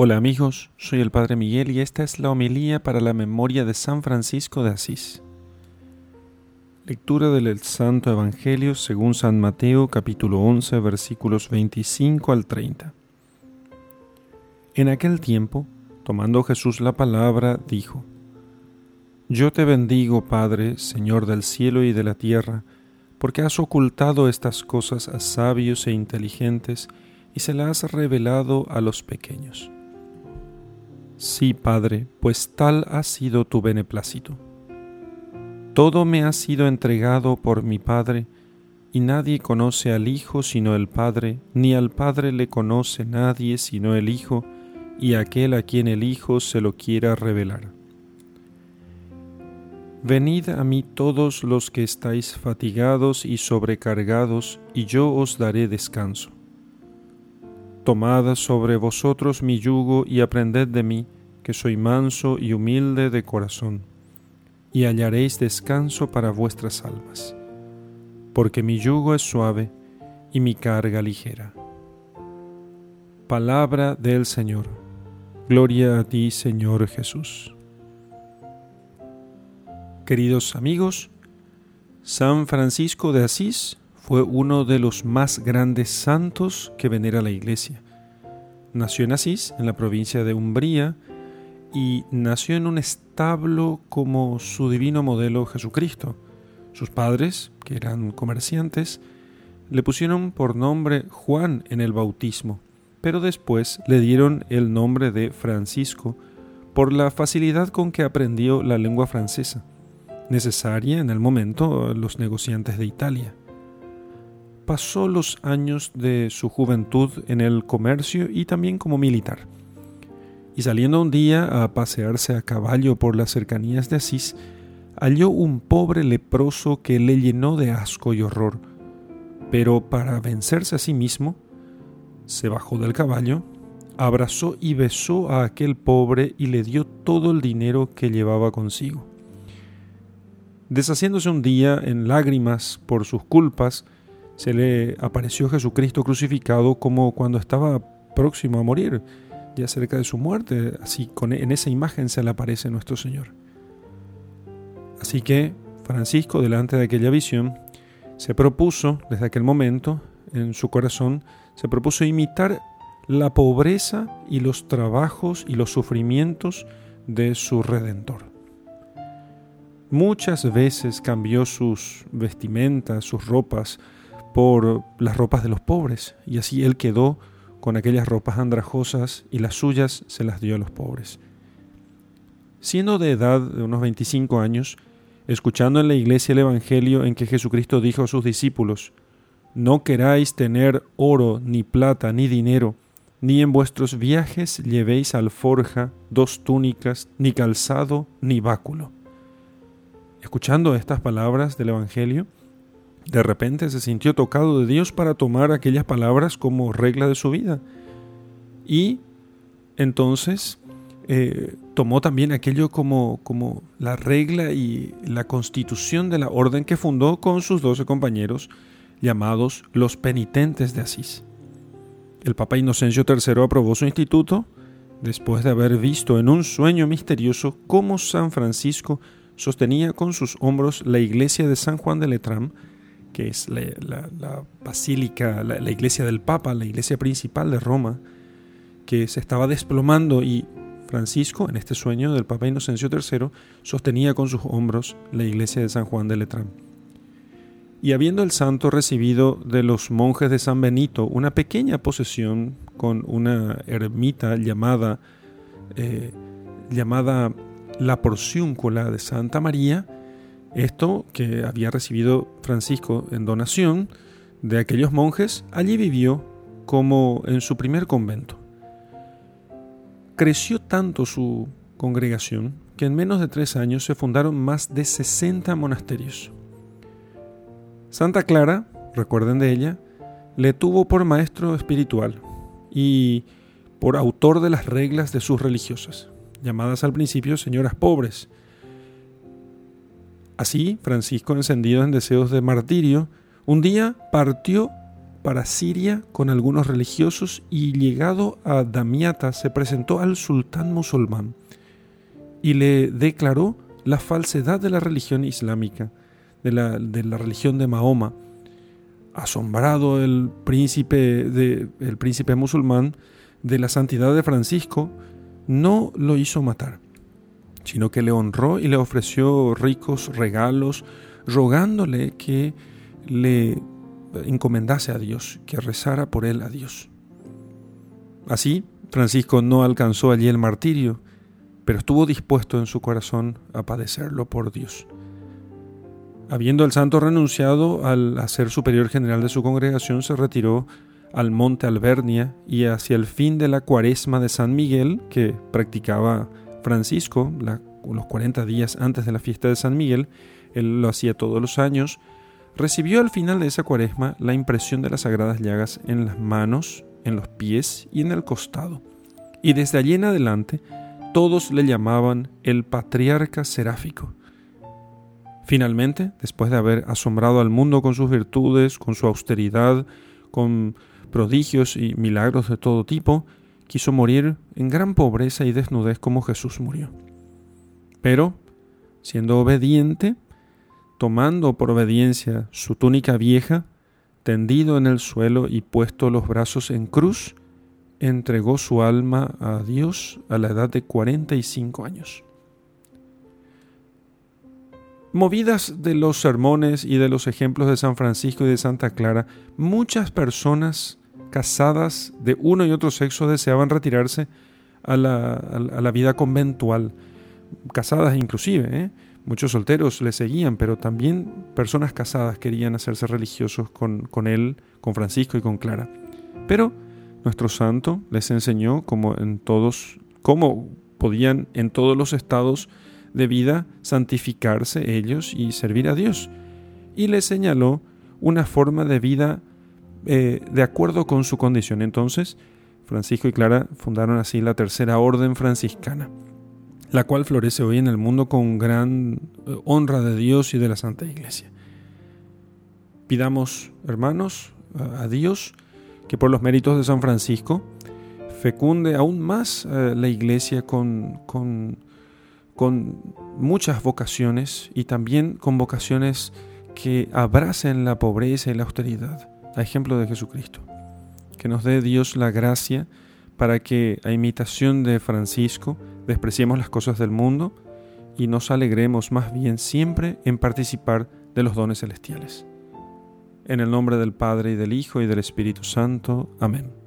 Hola amigos, soy el Padre Miguel y esta es la homilía para la memoria de San Francisco de Asís. Lectura del Santo Evangelio según San Mateo capítulo 11 versículos 25 al 30. En aquel tiempo, tomando Jesús la palabra, dijo, Yo te bendigo, Padre, Señor del cielo y de la tierra, porque has ocultado estas cosas a sabios e inteligentes y se las has revelado a los pequeños. Sí, Padre, pues tal ha sido tu beneplácito. Todo me ha sido entregado por mi Padre, y nadie conoce al Hijo sino el Padre, ni al Padre le conoce nadie sino el Hijo, y aquel a quien el Hijo se lo quiera revelar. Venid a mí todos los que estáis fatigados y sobrecargados, y yo os daré descanso. Tomad sobre vosotros mi yugo y aprended de mí, que soy manso y humilde de corazón, y hallaréis descanso para vuestras almas, porque mi yugo es suave y mi carga ligera. Palabra del Señor. Gloria a ti, Señor Jesús. Queridos amigos, San Francisco de Asís fue uno de los más grandes santos que venera la Iglesia. Nació en Asís, en la provincia de Umbría, y nació en un establo como su divino modelo Jesucristo. Sus padres, que eran comerciantes, le pusieron por nombre Juan en el bautismo, pero después le dieron el nombre de Francisco por la facilidad con que aprendió la lengua francesa, necesaria en el momento los negociantes de Italia. Pasó los años de su juventud en el comercio y también como militar y saliendo un día a pasearse a caballo por las cercanías de Asís, halló un pobre leproso que le llenó de asco y horror. Pero para vencerse a sí mismo, se bajó del caballo, abrazó y besó a aquel pobre y le dio todo el dinero que llevaba consigo. Deshaciéndose un día en lágrimas por sus culpas, se le apareció Jesucristo crucificado como cuando estaba próximo a morir ya cerca de su muerte, así con, en esa imagen se le aparece nuestro Señor. Así que Francisco, delante de aquella visión, se propuso, desde aquel momento, en su corazón, se propuso imitar la pobreza y los trabajos y los sufrimientos de su Redentor. Muchas veces cambió sus vestimentas, sus ropas, por las ropas de los pobres, y así él quedó con aquellas ropas andrajosas y las suyas se las dio a los pobres. Siendo de edad de unos 25 años, escuchando en la iglesia el Evangelio en que Jesucristo dijo a sus discípulos, No queráis tener oro, ni plata, ni dinero, ni en vuestros viajes llevéis alforja, dos túnicas, ni calzado, ni báculo. Escuchando estas palabras del Evangelio, de repente se sintió tocado de Dios para tomar aquellas palabras como regla de su vida. Y entonces eh, tomó también aquello como, como la regla y la constitución de la orden que fundó con sus doce compañeros llamados los penitentes de Asís. El Papa Inocencio III aprobó su instituto después de haber visto en un sueño misterioso cómo San Francisco sostenía con sus hombros la iglesia de San Juan de Letrán que es la, basílica, la, iglesia del Papa, la iglesia principal de Roma, que se estaba desplomando y Francisco, en este sueño del Papa Inocencio III, sostenía con sus hombros la iglesia de San Juan de Letrán. Y habiendo el santo recibido de los monjes de San Benito una pequeña posesión con una ermita llamada, eh, llamada la Porciúncula de Santa María, esto que había recibido Francisco en donación de aquellos monjes, allí vivió como en su primer convento. Creció tanto su congregación que en menos de tres años se fundaron más de 60 monasterios. Santa Clara, recuerden de ella, le tuvo por maestro espiritual y por autor de las reglas de sus religiosas, llamadas al principio señoras pobres, Así, Francisco, encendido en deseos de martirio, un día partió para Siria con algunos religiosos y llegado a Damiata se presentó al sultán musulmán y le declaró la falsedad de la religión islámica, de la, religión de Mahoma. Asombrado el príncipe, el príncipe musulmán de la santidad de Francisco, no lo hizo matar, sino que le honró y le ofreció ricos regalos, rogándole que le encomendase a Dios, que rezara por él a Dios. Así, Francisco no alcanzó allí el martirio, pero estuvo dispuesto en su corazón a padecerlo por Dios. Habiendo el santo renunciado al ser superior general de su congregación, se retiró al monte Albernia y hacia el fin de la cuaresma de San Miguel, que practicaba Francisco, los 40 días antes de la fiesta de San Miguel, él lo hacía todos los años, recibió al final de esa cuaresma la impresión de las sagradas llagas en las manos, en los pies y en el costado. Y desde allí en adelante todos le llamaban el patriarca seráfico. Finalmente, después de haber asombrado al mundo con sus virtudes, con su austeridad, con prodigios y milagros de todo tipo, quiso morir en gran pobreza y desnudez como Jesús murió. Pero, siendo obediente, tomando por obediencia su túnica vieja, tendido en el suelo y puesto los brazos en cruz, entregó su alma a Dios a la edad de 45 años. Movidas de los sermones y de los ejemplos de San Francisco y de Santa Clara, muchas personas casadas de uno y otro sexo deseaban retirarse a la, vida conventual, casadas inclusive, ¿eh? Muchos solteros le seguían, pero también personas casadas querían hacerse religiosos con, con él, con Francisco y con Clara. Pero nuestro santo les enseñó cómo en todos, cómo podían en todos los estados de vida santificarse ellos y servir a Dios. Y les señaló una forma de vida eh, de acuerdo con su condición. Entonces, Francisco y Clara fundaron así la tercera orden franciscana la cual florece hoy en el mundo con gran eh, honra de Dios y de la Santa Iglesia. Pidamos, hermanos, a Dios que por los méritos de San Francisco fecunde aún más eh, la Iglesia con, con, con muchas vocaciones y también con vocaciones que abracen la pobreza y la austeridad, a ejemplo de Jesucristo. Que nos dé Dios la gracia para que, a imitación de Francisco, despreciemos las cosas del mundo y nos alegremos más bien siempre en participar de los dones celestiales. En el nombre del Padre y del Hijo y del Espíritu Santo. Amén.